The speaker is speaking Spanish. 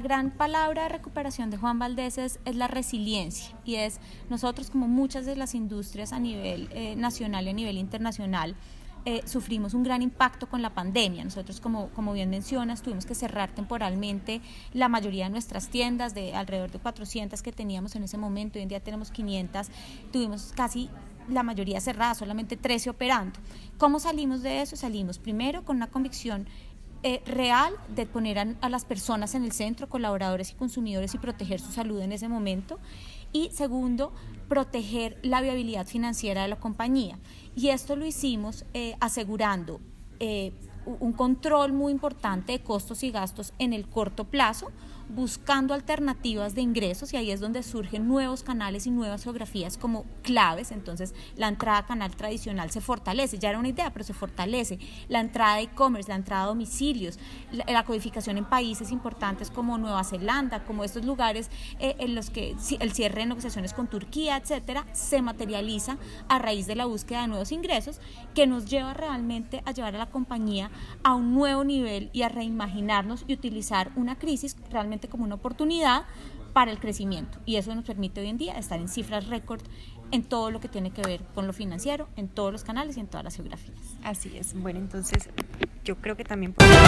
gran palabra de recuperación de Juan Valdés es, la resiliencia y es nosotros como muchas de las industrias a nivel eh, nacional y a nivel internacional, eh, sufrimos un gran impacto con la pandemia. Nosotros, como, como bien mencionas, tuvimos que cerrar temporalmente la mayoría de nuestras tiendas, de alrededor de 400 que teníamos en ese momento, hoy en día tenemos 500, tuvimos casi la mayoría cerrada, solamente 13 operando. ¿Cómo salimos de eso? Salimos primero con una convicción eh, real de poner a, las personas en el centro, colaboradores y consumidores y proteger su salud en ese momento. Y segundo, proteger la viabilidad financiera de la compañía. Y esto lo hicimos eh, asegurando eh, un control muy importante de costos y gastos en el corto plazo, buscando alternativas de ingresos y ahí es donde surgen nuevos canales y nuevas geografías como claves. Entonces, la entrada a canal tradicional se fortalece, ya era una idea, pero se fortalece. La entrada de e-commerce, la entrada a domicilios, la, codificación en países importantes como Nueva Zelanda, como estos lugares eh, en los que el cierre de negociaciones con Turquía, etcétera, se materializa a raíz de la búsqueda de nuevos ingresos que nos lleva realmente a llevar a la compañía a un nuevo nivel y a reimaginarnos y utilizar una crisis como una oportunidad para el crecimiento. Y eso nos permite hoy en día estar en cifras récord en todo lo que tiene que ver con lo financiero, en todos los canales y en todas las geografías. Así es. Bueno, entonces yo creo que también... Podemos...